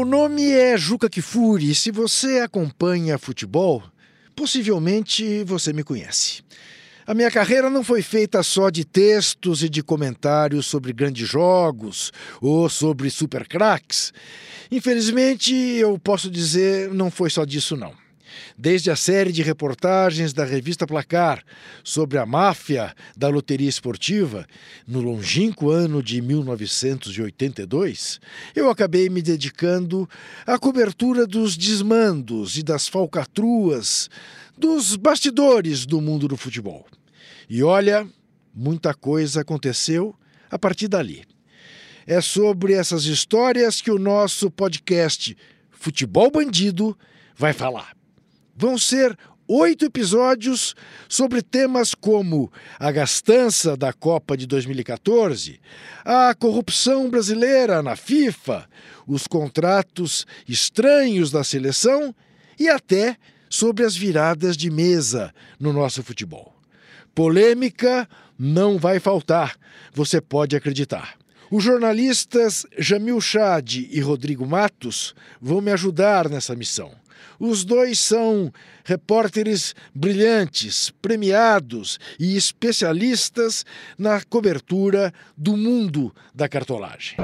Meu nome é Juca Kifuri e se você acompanha futebol, possivelmente você me conhece. A minha carreira não foi feita só de textos e de comentários sobre grandes jogos ou sobre super craques. Infelizmente, eu posso dizer, não foi só disso não desde a série de reportagens da revista Placar sobre a máfia da loteria esportiva, no longínquo ano de 1982, eu acabei me dedicando à cobertura dos desmandos e das falcatruas, dos bastidores do mundo do futebol. E olha, muita coisa aconteceu a partir dali. É sobre essas histórias que o nosso podcast Futebol Bandido vai falar. Vão ser oito episódios sobre temas como a gastança da Copa de 2014, a corrupção brasileira na FIFA, os contratos estranhos da seleção e até sobre as viradas de mesa no nosso futebol. Polêmica não vai faltar, você pode acreditar. Os jornalistas Jamil Chad e Rodrigo Matos vão me ajudar nessa missão. Os dois são repórteres brilhantes, premiados e especialistas na cobertura do mundo da cartolagem.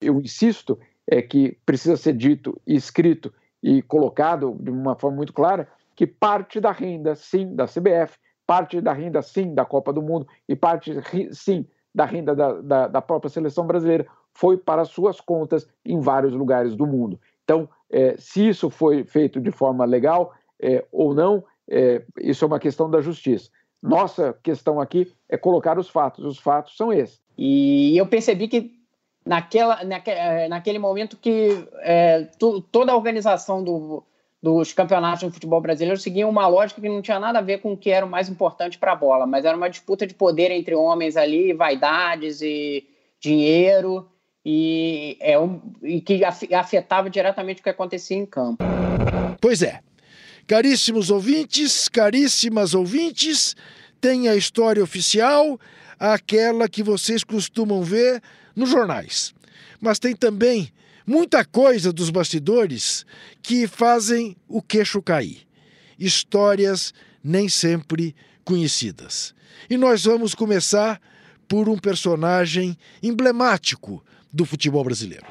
Eu insisto é que precisa ser dito e escrito e colocado de uma forma muito clara que parte da renda, sim, da CBF, parte da renda, sim, da Copa do Mundo e parte, sim, da renda da, da, da própria seleção brasileira foi para suas contas em vários lugares do mundo. Então, é, se isso foi feito de forma legal é, ou não, é, isso é uma questão da justiça. Nossa questão aqui é colocar os fatos. Os fatos são esses. E eu percebi que naquela, naque, é, naquele momento que é, tu, toda a organização do, dos campeonatos de futebol brasileiro seguia uma lógica que não tinha nada a ver com o que era o mais importante para a bola, mas era uma disputa de poder entre homens ali, vaidades e dinheiro e, é um, e que afetava diretamente o que acontecia em campo. Pois é. Caríssimos ouvintes, caríssimas ouvintes, tem a história oficial, aquela que vocês costumam ver nos jornais. Mas tem também muita coisa dos bastidores que fazem o queixo cair. Histórias nem sempre conhecidas. E nós vamos começar por um personagem emblemático do futebol brasileiro.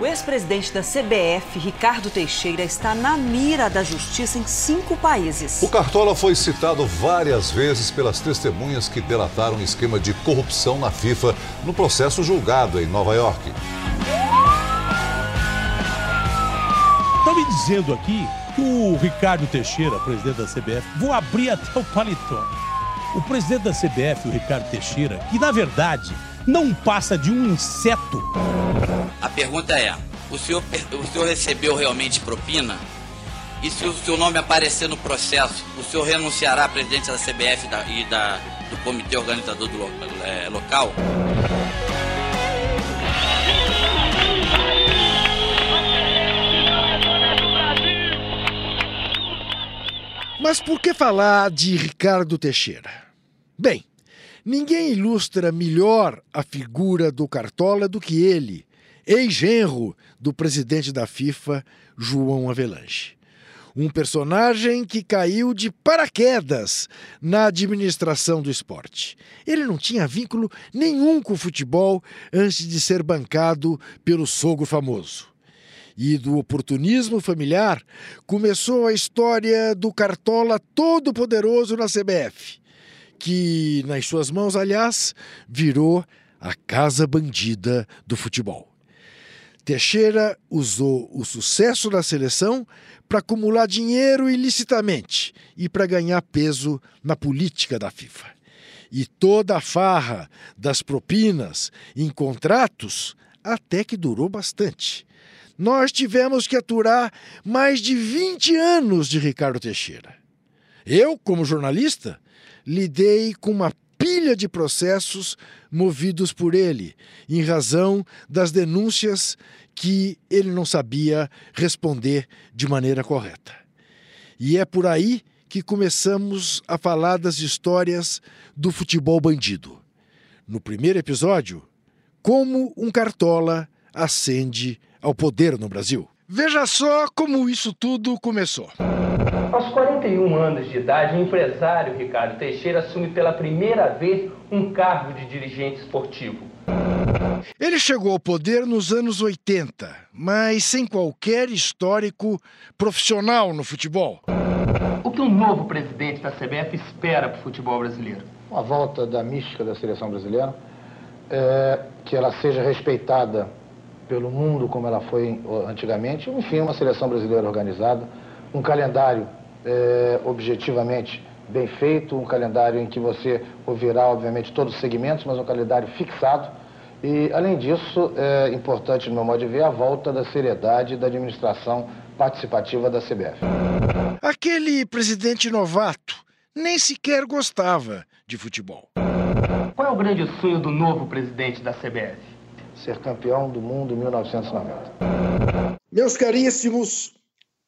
O ex-presidente da CBF, Ricardo Teixeira, está na mira da justiça em cinco países. O Cartola foi citado várias vezes pelas testemunhas que delataram um esquema de corrupção na FIFA no processo julgado em Nova York. Estão me dizendo aqui que o Ricardo Teixeira, presidente da CBF, vou abrir até o paletó o presidente da CBF, o Ricardo Teixeira, que na verdade não passa de um inseto. A pergunta é: o senhor, o senhor recebeu realmente propina? E se o seu nome aparecer no processo, o senhor renunciará à presidência da CBF e da, do comitê organizador do, é, local? Mas por que falar de Ricardo Teixeira? Bem, ninguém ilustra melhor a figura do Cartola do que ele, ex-genro do presidente da FIFA, João Avelange. Um personagem que caiu de paraquedas na administração do esporte. Ele não tinha vínculo nenhum com o futebol antes de ser bancado pelo sogro famoso e do oportunismo familiar, começou a história do Cartola Todo-Poderoso na CBF, que, nas suas mãos, aliás, virou a casa bandida do futebol. Teixeira usou o sucesso da seleção para acumular dinheiro ilicitamente e para ganhar peso na política da FIFA. E toda a farra das propinas em contratos até que durou bastante nós tivemos que aturar mais de 20 anos de Ricardo Teixeira. Eu, como jornalista, lidei com uma pilha de processos movidos por ele, em razão das denúncias que ele não sabia responder de maneira correta. E é por aí que começamos a falar das histórias do futebol bandido. No primeiro episódio, como um cartola ascende ao poder no Brasil. Veja só como isso tudo começou. Aos 41 anos de idade, o empresário Ricardo Teixeira assume pela primeira vez um cargo de dirigente esportivo. Ele chegou ao poder nos anos 80, mas sem qualquer histórico profissional no futebol. O que um novo presidente da CBF espera para o futebol brasileiro? A volta da mística da seleção brasileira, é, que ela seja respeitada pelo mundo como ela foi antigamente, enfim, uma seleção brasileira organizada, um calendário é, objetivamente bem feito, um calendário em que você ouvirá, obviamente, todos os segmentos, mas um calendário fixado. E, além disso, é importante, no meu modo de ver, a volta da seriedade da administração participativa da CBF. Aquele presidente novato nem sequer gostava de futebol. Qual é o grande sonho do novo presidente da CBF? Ser campeão do mundo em 1990. Meus caríssimos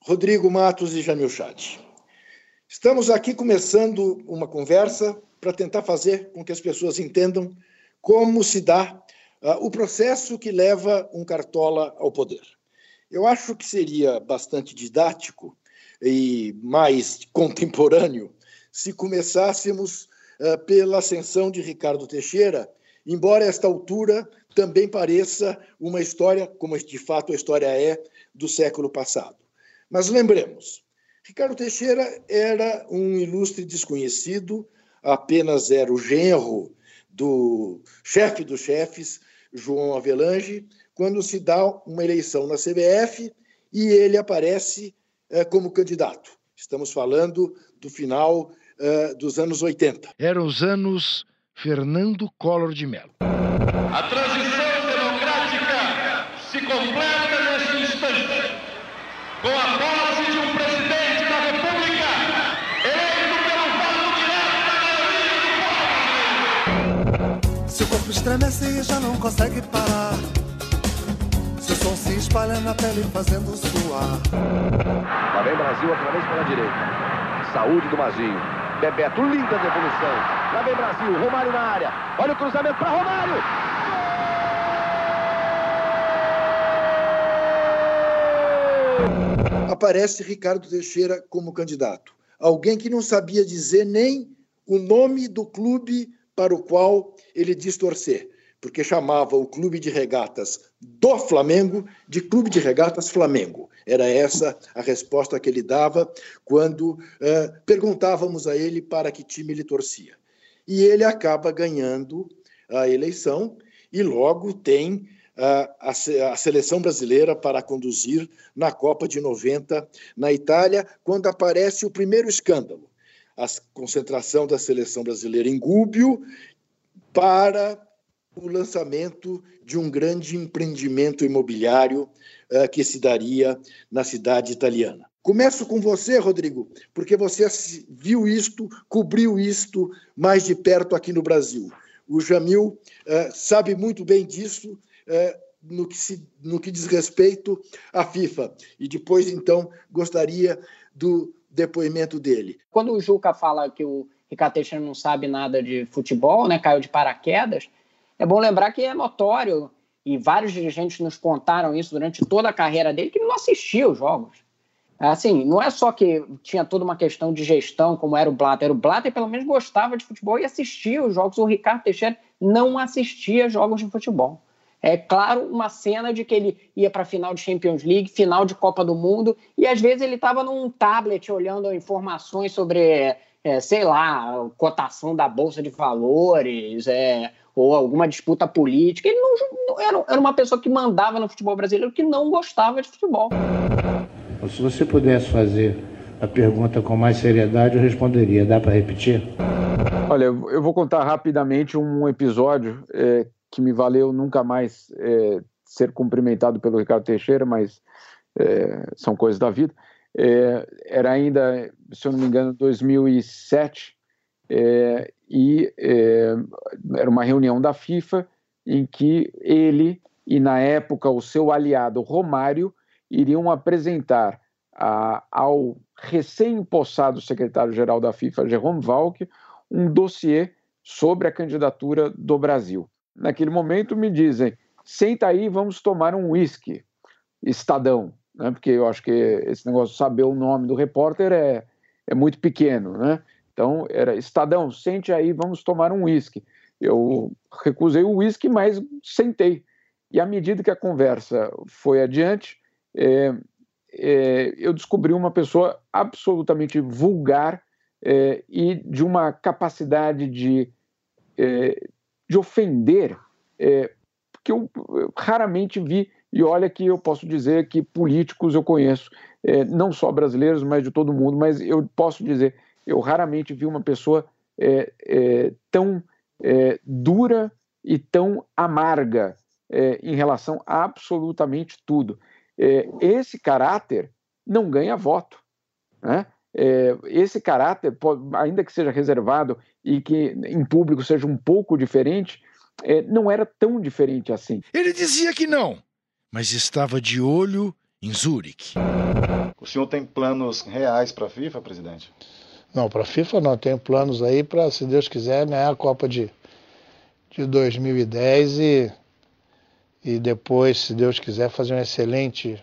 Rodrigo Matos e Jamil Chad. Estamos aqui começando uma conversa para tentar fazer com que as pessoas entendam como se dá uh, o processo que leva um cartola ao poder. Eu acho que seria bastante didático e mais contemporâneo se começássemos uh, pela ascensão de Ricardo Teixeira, embora esta altura também pareça uma história, como de fato a história é, do século passado. Mas lembremos, Ricardo Teixeira era um ilustre desconhecido, apenas era o genro do chefe dos chefes, João Avelange, quando se dá uma eleição na CBF e ele aparece eh, como candidato. Estamos falando do final eh, dos anos 80. Eram os anos Fernando Collor de Mello. A transição estremece e já não consegue parar. Seu som se espalha na pele fazendo suar. Lá vem Brasil outra vez pela direita. Saúde do Mazinho. Bebeto, linda devolução. Lá vem Brasil, Romário na área. Olha o cruzamento para Romário. aparece Ricardo Teixeira como candidato. Alguém que não sabia dizer nem o nome do clube para o qual ele diz torcer, porque chamava o clube de regatas do Flamengo de Clube de Regatas Flamengo. Era essa a resposta que ele dava quando uh, perguntávamos a ele para que time ele torcia. E ele acaba ganhando a eleição e logo tem a seleção brasileira para conduzir na Copa de 90 na Itália, quando aparece o primeiro escândalo, a concentração da seleção brasileira em Gúbio para o lançamento de um grande empreendimento imobiliário uh, que se daria na cidade italiana. Começo com você, Rodrigo, porque você viu isto, cobriu isto mais de perto aqui no Brasil. O Jamil uh, sabe muito bem disso é, no, que se, no que diz respeito à FIFA. E depois, então, gostaria do depoimento dele. Quando o Juca fala que o Ricardo Teixeira não sabe nada de futebol, né, caiu de paraquedas, é bom lembrar que é notório, e vários dirigentes nos contaram isso durante toda a carreira dele, que ele não assistia os jogos. Assim, não é só que tinha toda uma questão de gestão, como era o Blatter. O Blatter, pelo menos, gostava de futebol e assistia os jogos. O Ricardo Teixeira não assistia jogos de futebol. É claro, uma cena de que ele ia para a final de Champions League, final de Copa do Mundo, e às vezes ele estava num tablet olhando informações sobre, é, sei lá, cotação da Bolsa de Valores, é, ou alguma disputa política. Ele não, era, era uma pessoa que mandava no futebol brasileiro que não gostava de futebol. Se você pudesse fazer a pergunta com mais seriedade, eu responderia. Dá para repetir? Olha, eu vou contar rapidamente um episódio é, que me valeu nunca mais é, ser cumprimentado pelo Ricardo Teixeira, mas é, são coisas da vida. É, era ainda, se eu não me engano, 2007, é, e é, era uma reunião da FIFA em que ele e, na época, o seu aliado Romário iriam apresentar a, ao recém-impossado secretário-geral da FIFA, Jerome Valk, um dossiê sobre a candidatura do Brasil. Naquele momento, me dizem: senta aí, vamos tomar um uísque, Estadão, né? porque eu acho que esse negócio de saber o nome do repórter é, é muito pequeno, né? Então, era Estadão, sente aí, vamos tomar um uísque. Eu recusei o uísque, mas sentei. E à medida que a conversa foi adiante, é, é, eu descobri uma pessoa absolutamente vulgar é, e de uma capacidade de, é, de ofender é, que eu raramente vi. E olha que eu posso dizer que políticos eu conheço, é, não só brasileiros, mas de todo mundo, mas eu posso dizer, eu raramente vi uma pessoa é, tão dura e tão amarga em relação a absolutamente tudo é, esse caráter não ganha voto. Né? É, esse caráter, ainda que seja reservado e que em público seja um pouco diferente, é, não era tão diferente assim. Ele dizia que não, mas estava de olho em Zurique. O senhor tem planos reais para a FIFA, presidente? Não, para a FIFA não. Tenho planos aí para, se Deus quiser, ganhar a Copa de, de 2010 e e depois, se Deus quiser, fazer um excelente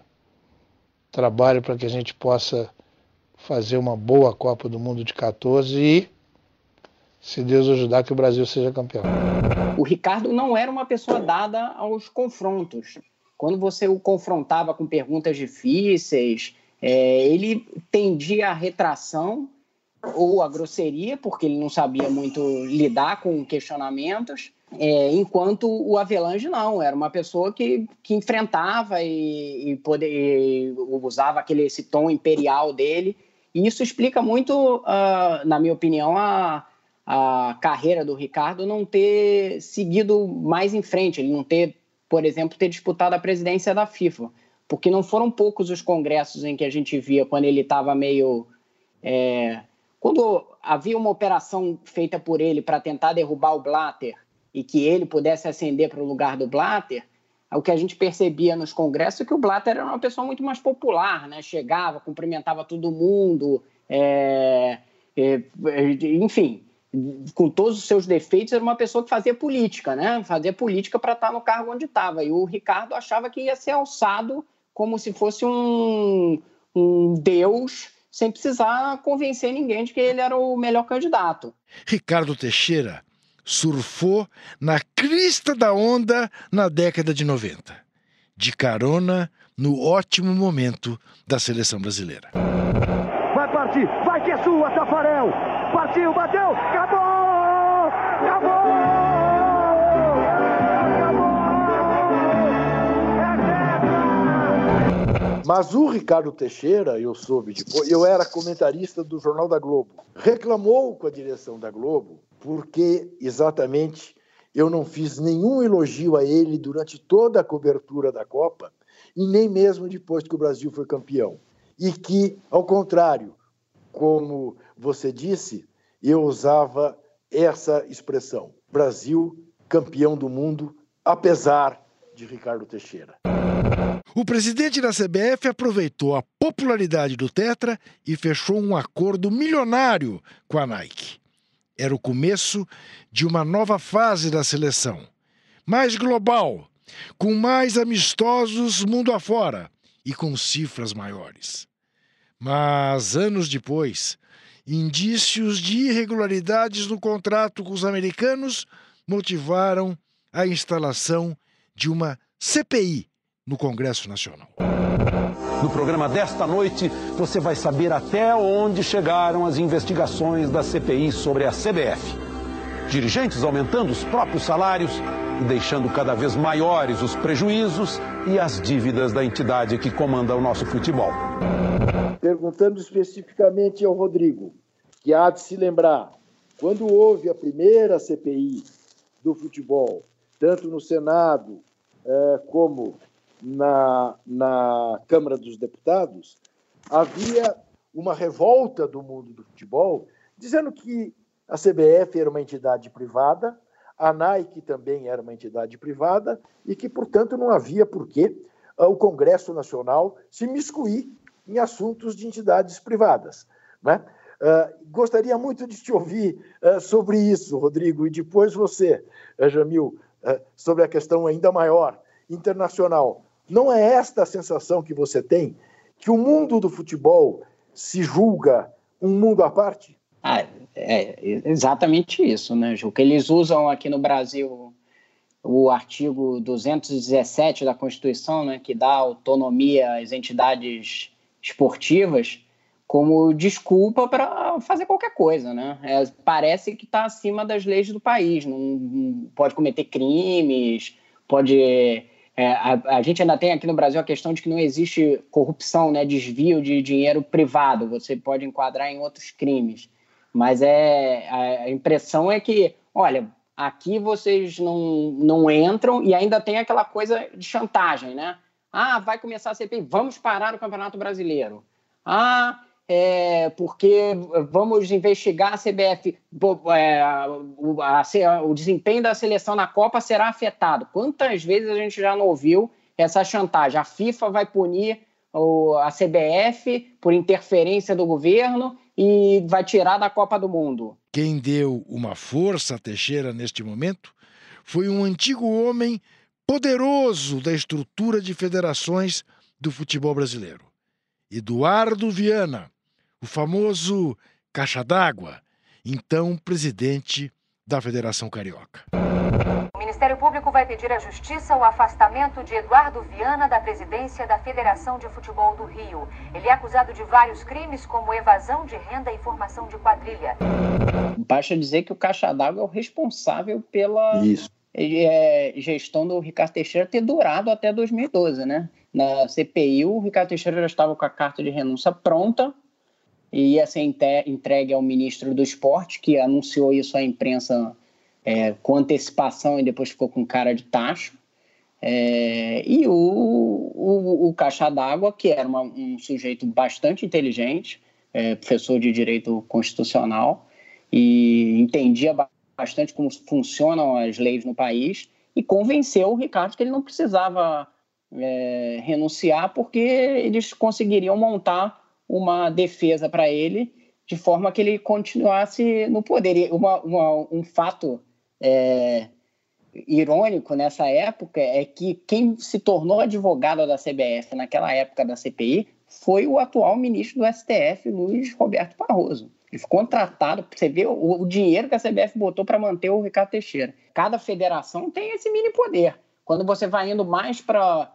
trabalho para que a gente possa fazer uma boa Copa do Mundo de 14 e, se Deus ajudar, que o Brasil seja campeão. O Ricardo não era uma pessoa dada aos confrontos. Quando você o confrontava com perguntas difíceis, é, ele tendia à retração ou à grosseria, porque ele não sabia muito lidar com questionamentos. É, enquanto o Avelange não, era uma pessoa que, que enfrentava e, e, poder, e usava aquele, esse tom imperial dele. E isso explica muito, uh, na minha opinião, a, a carreira do Ricardo não ter seguido mais em frente, ele não ter, por exemplo, ter disputado a presidência da FIFA. Porque não foram poucos os congressos em que a gente via quando ele estava meio. É, quando havia uma operação feita por ele para tentar derrubar o Blatter e que ele pudesse ascender para o lugar do Blatter, o que a gente percebia nos congressos é que o Blatter era uma pessoa muito mais popular, né? Chegava, cumprimentava todo mundo, é, é, enfim, com todos os seus defeitos, era uma pessoa que fazia política, né? Fazia política para estar no cargo onde estava. E o Ricardo achava que ia ser alçado como se fosse um, um deus, sem precisar convencer ninguém de que ele era o melhor candidato. Ricardo Teixeira surfou na crista da onda na década de 90, de carona no ótimo momento da seleção brasileira. Vai partir, vai que é sua, Tafarel! Partiu, bateu, acabou! Acabou! Mas o Ricardo Teixeira, eu soube depois, eu era comentarista do Jornal da Globo, reclamou com a direção da Globo porque exatamente eu não fiz nenhum elogio a ele durante toda a cobertura da Copa e nem mesmo depois que o Brasil foi campeão. E que, ao contrário, como você disse, eu usava essa expressão: Brasil campeão do mundo, apesar de Ricardo Teixeira. O presidente da CBF aproveitou a popularidade do Tetra e fechou um acordo milionário com a Nike. Era o começo de uma nova fase da seleção, mais global, com mais amistosos mundo afora e com cifras maiores. Mas anos depois, indícios de irregularidades no contrato com os americanos motivaram a instalação de uma CPI no Congresso Nacional. No programa desta noite, você vai saber até onde chegaram as investigações da CPI sobre a CBF. Dirigentes aumentando os próprios salários e deixando cada vez maiores os prejuízos e as dívidas da entidade que comanda o nosso futebol. Perguntando especificamente ao Rodrigo, que há de se lembrar, quando houve a primeira CPI do futebol, tanto no Senado eh, como na, na Câmara dos Deputados, havia uma revolta do mundo do futebol, dizendo que a CBF era uma entidade privada, a Nike também era uma entidade privada e que, portanto, não havia por que ah, o Congresso Nacional se miscuir em assuntos de entidades privadas. Né? Uh, gostaria muito de te ouvir uh, sobre isso, Rodrigo, e depois você, uh, Jamil, sobre a questão ainda maior, internacional. Não é esta a sensação que você tem? Que o mundo do futebol se julga um mundo à parte? Ah, é exatamente isso, né, Ju? Que eles usam aqui no Brasil o artigo 217 da Constituição, né, que dá autonomia às entidades esportivas, como desculpa para fazer qualquer coisa, né? É, parece que está acima das leis do país, não, não pode cometer crimes, pode é, a, a, gente ainda tem aqui no Brasil a questão de que não existe corrupção, né, desvio de dinheiro privado. Você pode enquadrar em outros crimes, mas é a impressão é que, olha, aqui vocês não, não entram e ainda tem aquela coisa de chantagem, né? Ah, vai começar a CPI, vamos parar o Campeonato Brasileiro. Ah, é, porque vamos investigar a CBF, é, o, a, o desempenho da seleção na Copa será afetado. Quantas vezes a gente já não ouviu essa chantagem? A FIFA vai punir o, a CBF por interferência do governo e vai tirar da Copa do Mundo. Quem deu uma força a Teixeira neste momento foi um antigo homem poderoso da estrutura de federações do futebol brasileiro. Eduardo Viana, o famoso Caixa d'Água, então presidente da Federação Carioca. O Ministério Público vai pedir à Justiça o afastamento de Eduardo Viana da presidência da Federação de Futebol do Rio. Ele é acusado de vários crimes, como evasão de renda e formação de quadrilha. Basta dizer que o Caixa d'Água é o responsável pela é, gestão do Ricardo Teixeira ter durado até 2012, né? Na CPI, o Ricardo Teixeira já estava com a carta de renúncia pronta, e ia ser entregue ao ministro do esporte, que anunciou isso à imprensa é, com antecipação e depois ficou com cara de taxa. É, e o, o, o Caixa d'Água, que era uma, um sujeito bastante inteligente, é, professor de direito constitucional, e entendia bastante como funcionam as leis no país, e convenceu o Ricardo que ele não precisava é, renunciar, porque eles conseguiriam montar uma defesa para ele, de forma que ele continuasse no poder. E uma, uma, um fato é, irônico nessa época é que quem se tornou advogado da CBF naquela época da CPI foi o atual ministro do STF, Luiz Roberto Barroso. Ele foi contratado, você vê o, o dinheiro que a CBF botou para manter o Ricardo Teixeira. Cada federação tem esse mini poder. Quando você vai indo mais para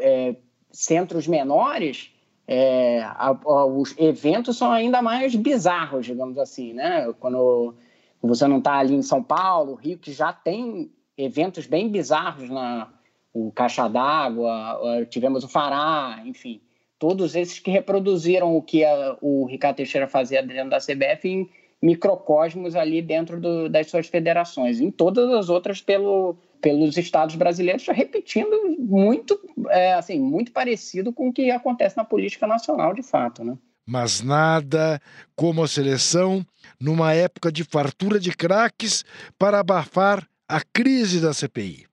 é, centros menores, é, a, a, os eventos são ainda mais bizarros, digamos assim, né? Quando você não está ali em São Paulo, Rio, que já tem eventos bem bizarros na o Caixa d'Água, tivemos o Fará, enfim, todos esses que reproduziram o que a, o Ricardo Teixeira fazia dentro da CBF em microcosmos ali dentro do, das suas federações, em todas as outras pelo pelos estados brasileiros, repetindo muito, é, assim, muito parecido com o que acontece na política nacional, de fato, né? Mas nada como a seleção numa época de fartura de craques para abafar a crise da CPI.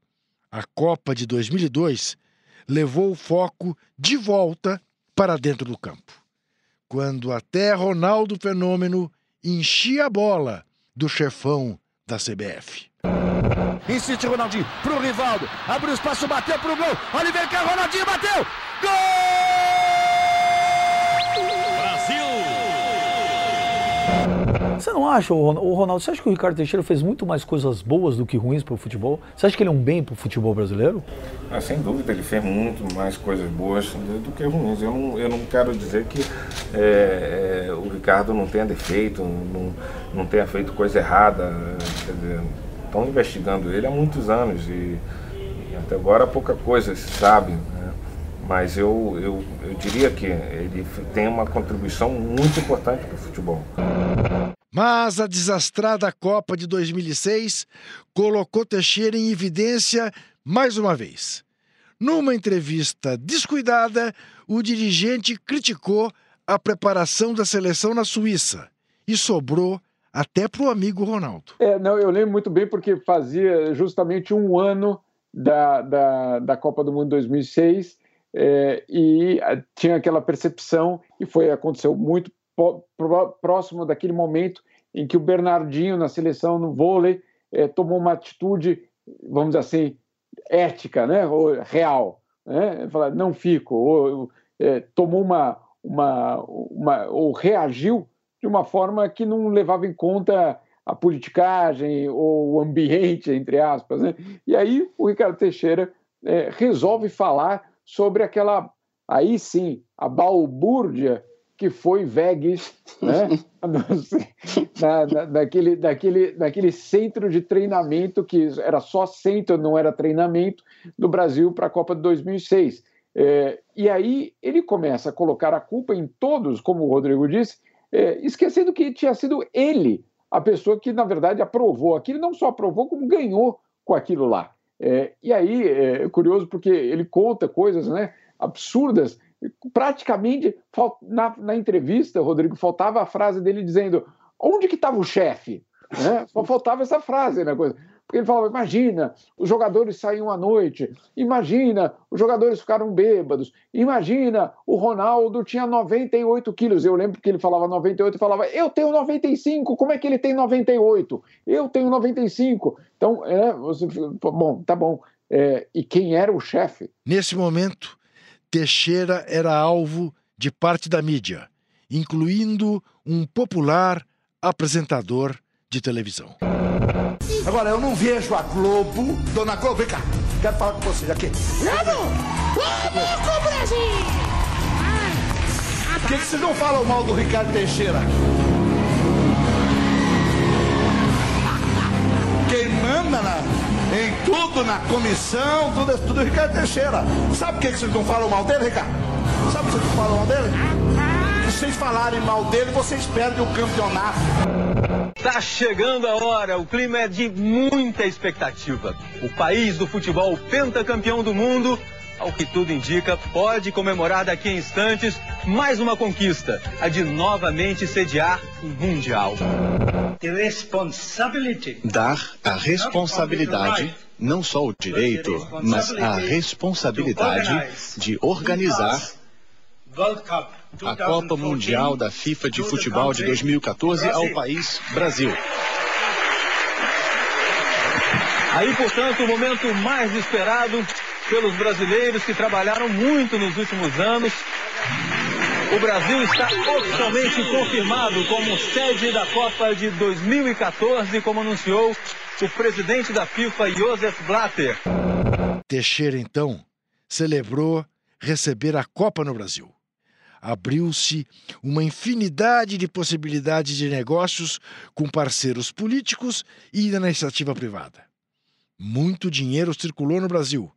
A Copa de 2002 levou o foco de volta para dentro do campo, quando até Ronaldo Fenômeno enchia a bola do chefão da CBF. Insiste Ronaldinho pro Rivaldo. Abriu espaço, bateu pro gol. Oliver Cá, Ronaldinho bateu. Gol! Brasil! Você não acha, o Ronaldo, você acha que o Ricardo Teixeira fez muito mais coisas boas do que ruins para o futebol? Você acha que ele é um bem para o futebol brasileiro? Ah, sem dúvida, ele fez muito mais coisas boas do que ruins. Eu não, eu não quero dizer que é, é, o Ricardo não tenha defeito, não, não tenha feito coisa errada. Quer dizer, estão investigando ele há muitos anos e, e até agora pouca coisa se sabe. Né? Mas eu, eu, eu diria que ele tem uma contribuição muito importante para o futebol. Mas a desastrada Copa de 2006 colocou Teixeira em evidência mais uma vez. Numa entrevista descuidada, o dirigente criticou a preparação da seleção na Suíça e sobrou até para o amigo Ronaldo. É, não, eu lembro muito bem porque fazia justamente um ano da, da, da Copa do Mundo 2006 é, e tinha aquela percepção e foi aconteceu muito próximo daquele momento em que o Bernardinho na seleção no vôlei é, tomou uma atitude vamos dizer assim, ética, né? ou real. Né? Fala, não fico, ou é, tomou uma, uma, uma, ou reagiu de uma forma que não levava em conta a politicagem ou o ambiente, entre aspas. Né? E aí o Ricardo Teixeira é, resolve falar sobre aquela, aí sim, a balbúrdia que foi Vegas, né? na, na, naquele, naquele, naquele centro de treinamento que era só centro, não era treinamento, no Brasil para a Copa de 2006. É, e aí ele começa a colocar a culpa em todos, como o Rodrigo disse, é, esquecendo que tinha sido ele a pessoa que, na verdade, aprovou aquilo, não só aprovou, como ganhou com aquilo lá. É, e aí é curioso porque ele conta coisas né, absurdas praticamente na, na entrevista, Rodrigo, faltava a frase dele dizendo onde que estava o chefe? Né? Só faltava essa frase, né? Coisa. Porque ele falava: imagina, os jogadores saíam à noite, imagina, os jogadores ficaram bêbados, imagina, o Ronaldo tinha 98 quilos. Eu lembro que ele falava 98 e falava: eu tenho 95, como é que ele tem 98? Eu tenho 95. Então, é, você, bom, tá bom. É, e quem era o chefe? Nesse momento, Teixeira era alvo de parte da mídia, incluindo um popular apresentador de televisão. Agora, eu não vejo a Globo. Dona Globo, vem cá. Quero falar com vocês aqui. Globo! Globo, Brasil! Por que, que vocês não falam mal do Ricardo Teixeira? Quem manda na, em tudo, na comissão, tudo, tudo é o Ricardo Teixeira. Sabe por que vocês não falam mal dele, Ricardo? Sabe por que vocês não falam mal dele? Se vocês falarem mal dele, vocês perdem o campeonato. Tá chegando a hora, o clima é de muita expectativa. O país do futebol pentacampeão do mundo ao que tudo indica, pode comemorar daqui a instantes mais uma conquista, a de novamente sediar o Mundial. Dar a responsabilidade, não só o direito, mas a responsabilidade de organizar a Copa Mundial da FIFA de Futebol de 2014 ao país Brasil. Aí, portanto, o momento mais esperado pelos brasileiros que trabalharam muito nos últimos anos. O Brasil está oficialmente confirmado como sede da Copa de 2014, como anunciou o presidente da FIFA, Josef Blatter. Teixeira, então, celebrou receber a Copa no Brasil. Abriu-se uma infinidade de possibilidades de negócios com parceiros políticos e da iniciativa privada. Muito dinheiro circulou no Brasil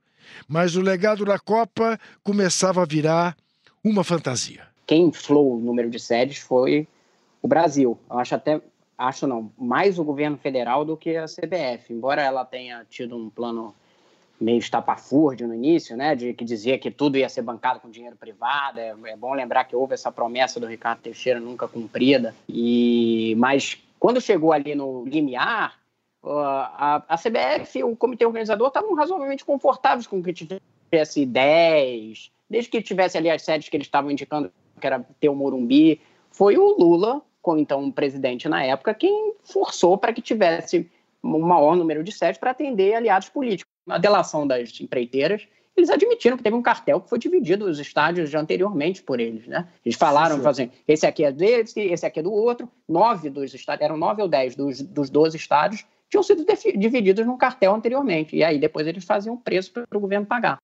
mas o legado da Copa começava a virar uma fantasia. Quem inflou o número de sedes foi o Brasil. Eu acho até, acho não, mais o governo federal do que a CBF, embora ela tenha tido um plano meio estapafúrdio no início, né, de que dizia que tudo ia ser bancado com dinheiro privado. É, é, bom lembrar que houve essa promessa do Ricardo Teixeira nunca cumprida. E mas quando chegou ali no limiar, a, a CBF, o comitê organizador, estavam razoavelmente confortáveis com que tivesse 10, desde que tivesse ali as sedes que eles estavam indicando, que era ter o Morumbi. Foi o Lula, com então presidente na época, quem forçou para que tivesse um maior número de sedes para atender aliados políticos. Na delação das empreiteiras, eles admitiram que teve um cartel que foi dividido os estádios já anteriormente por eles, né? Eles falaram, sim, assim, esse aqui é desse, esse aqui é do outro. Nove dos estádios, eram nove ou dez dos, dos 12 estádios tinham sido divididos num cartel anteriormente. E aí depois eles faziam preço para o governo pagar.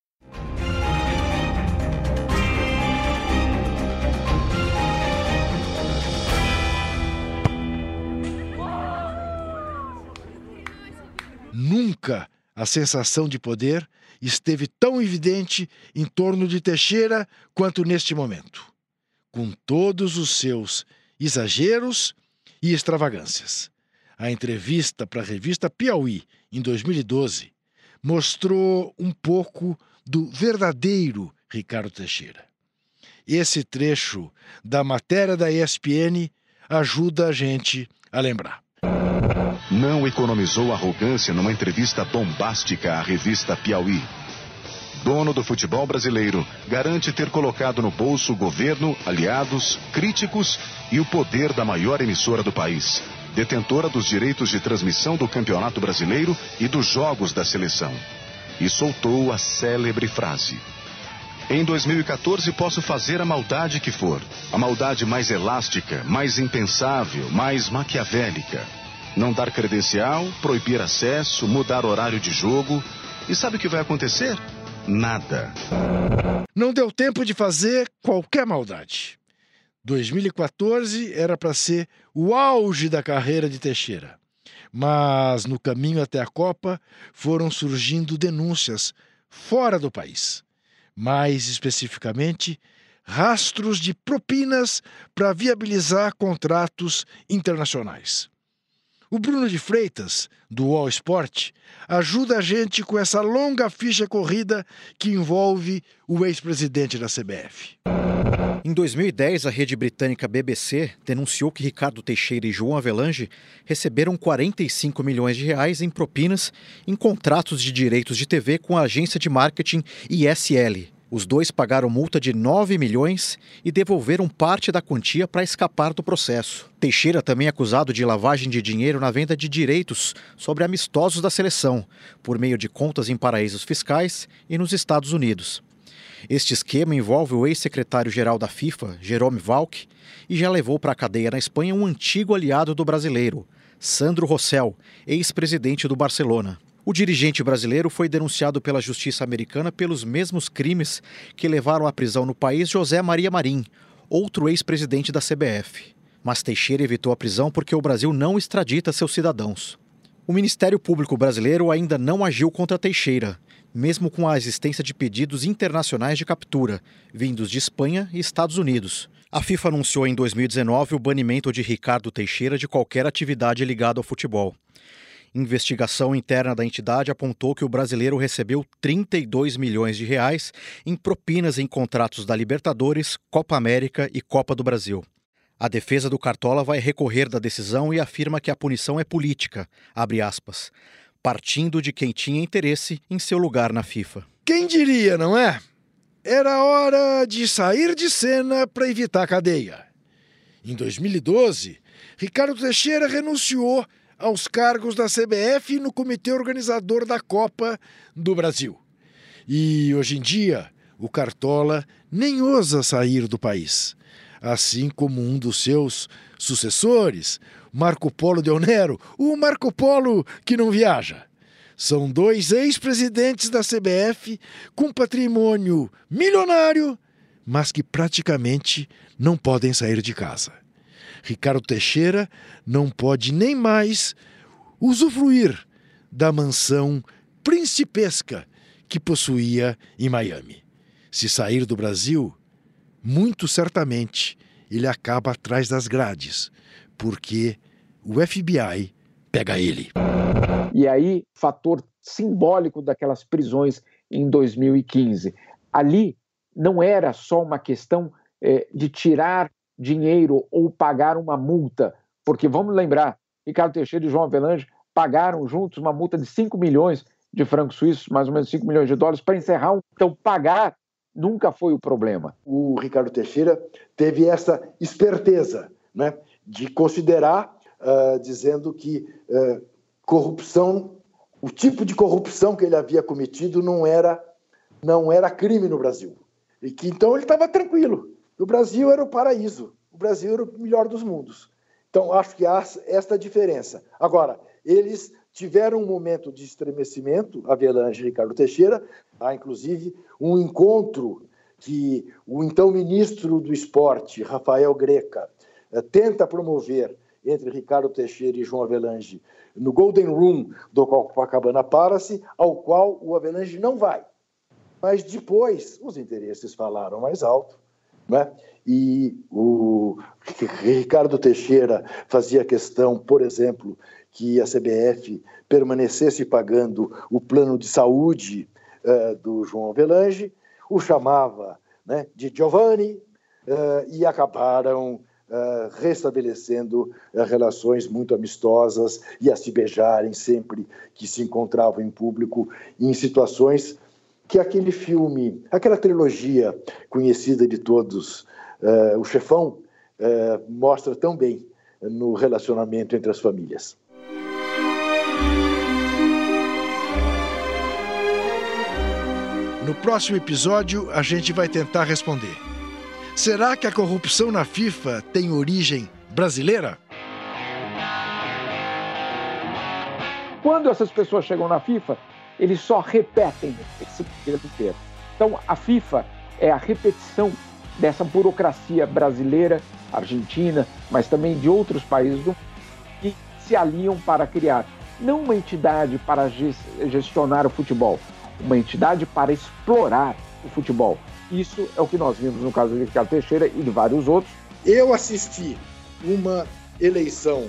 Nunca a sensação de poder esteve tão evidente em torno de Teixeira quanto neste momento, com todos os seus exageros e extravagâncias. A entrevista para a revista Piauí, em 2012, mostrou um pouco do verdadeiro Ricardo Teixeira. Esse trecho da matéria da ESPN ajuda a gente a lembrar. Não economizou arrogância numa entrevista bombástica à revista Piauí. Dono do futebol brasileiro, garante ter colocado no bolso governo, aliados, críticos e o poder da maior emissora do país detentora dos direitos de transmissão do Campeonato Brasileiro e dos jogos da seleção. E soltou a célebre frase: Em 2014 posso fazer a maldade que for, a maldade mais elástica, mais impensável, mais maquiavélica. Não dar credencial, proibir acesso, mudar horário de jogo. E sabe o que vai acontecer? Nada. Não deu tempo de fazer qualquer maldade. 2014 era para ser o auge da carreira de Teixeira. Mas no caminho até a Copa foram surgindo denúncias fora do país. Mais especificamente, rastros de propinas para viabilizar contratos internacionais. O Bruno de Freitas, do All Sport, ajuda a gente com essa longa ficha corrida que envolve o ex-presidente da CBF. Em 2010, a rede britânica BBC denunciou que Ricardo Teixeira e João Avelange receberam 45 milhões de reais em propinas em contratos de direitos de TV com a agência de marketing ISL, os dois pagaram multa de 9 milhões e devolveram parte da quantia para escapar do processo. Teixeira também é acusado de lavagem de dinheiro na venda de direitos sobre amistosos da seleção, por meio de contas em paraísos fiscais e nos Estados Unidos. Este esquema envolve o ex-secretário-geral da FIFA, Jerome Valk, e já levou para a cadeia na Espanha um antigo aliado do brasileiro, Sandro Rossell, ex-presidente do Barcelona. O dirigente brasileiro foi denunciado pela justiça americana pelos mesmos crimes que levaram à prisão no país José Maria Marim, outro ex-presidente da CBF. Mas Teixeira evitou a prisão porque o Brasil não extradita seus cidadãos. O Ministério Público Brasileiro ainda não agiu contra Teixeira, mesmo com a existência de pedidos internacionais de captura, vindos de Espanha e Estados Unidos. A FIFA anunciou em 2019 o banimento de Ricardo Teixeira de qualquer atividade ligada ao futebol. Investigação interna da entidade apontou que o brasileiro recebeu 32 milhões de reais em propinas em contratos da Libertadores, Copa América e Copa do Brasil. A defesa do Cartola vai recorrer da decisão e afirma que a punição é política, aspas, partindo de quem tinha interesse em seu lugar na FIFA. Quem diria, não é? Era hora de sair de cena para evitar cadeia. Em 2012, Ricardo Teixeira renunciou aos cargos da CBF e no comitê organizador da Copa do Brasil. E hoje em dia, o Cartola nem ousa sair do país, assim como um dos seus sucessores, Marco Polo de Onero, o Marco Polo que não viaja. São dois ex-presidentes da CBF com patrimônio milionário, mas que praticamente não podem sair de casa. Ricardo Teixeira não pode nem mais usufruir da mansão principesca que possuía em Miami. Se sair do Brasil, muito certamente ele acaba atrás das grades, porque o FBI pega ele. E aí, fator simbólico daquelas prisões em 2015. Ali não era só uma questão é, de tirar dinheiro ou pagar uma multa, porque vamos lembrar, Ricardo Teixeira e João Avelange pagaram juntos uma multa de 5 milhões de francos suíços, mais ou menos 5 milhões de dólares, para encerrar um. Então, pagar nunca foi o problema. O Ricardo Teixeira teve essa esperteza né, de considerar, uh, dizendo que uh, corrupção, o tipo de corrupção que ele havia cometido não era, não era crime no Brasil. E que então ele estava tranquilo. O Brasil era o paraíso, o Brasil era o melhor dos mundos. Então, acho que há esta diferença. Agora, eles tiveram um momento de estremecimento, Avelange e Ricardo Teixeira, há inclusive um encontro que o então ministro do esporte, Rafael Greca, eh, tenta promover entre Ricardo Teixeira e João Avelange no Golden Room do Copacabana Palace, ao qual o Avelange não vai. Mas depois os interesses falaram mais alto né? E o Ricardo Teixeira fazia questão, por exemplo, que a CBF permanecesse pagando o plano de saúde uh, do João Avelange, o chamava né, de Giovanni uh, e acabaram Uh, restabelecendo uh, relações muito amistosas e a se beijarem sempre que se encontravam em público em situações que aquele filme, aquela trilogia conhecida de todos, uh, O Chefão, uh, mostra tão bem. no relacionamento entre as famílias. No próximo episódio, a gente vai tentar responder. Será que a corrupção na FIFA tem origem brasileira? Quando essas pessoas chegam na FIFA, eles só repetem esse período inteiro. Então, a FIFA é a repetição dessa burocracia brasileira, argentina, mas também de outros países do mundo, que se alinham para criar não uma entidade para gestionar o futebol, uma entidade para explorar o futebol. Isso é o que nós vimos no caso de Ricardo Teixeira e de vários outros. Eu assisti uma eleição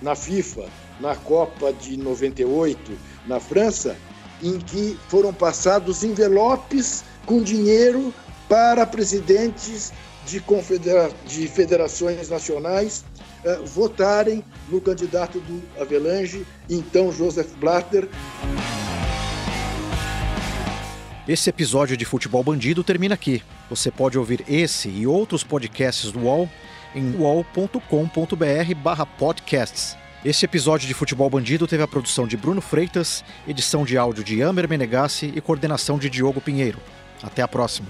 na FIFA, na Copa de 98, na França, em que foram passados envelopes com dinheiro para presidentes de, confedera de federações nacionais uh, votarem no candidato do Avelange, então Joseph Blatter. Esse episódio de Futebol Bandido termina aqui. Você pode ouvir esse e outros podcasts do UOL em uol.com.br/podcasts. Este episódio de Futebol Bandido teve a produção de Bruno Freitas, edição de áudio de Amer Menegassi e coordenação de Diogo Pinheiro. Até a próxima.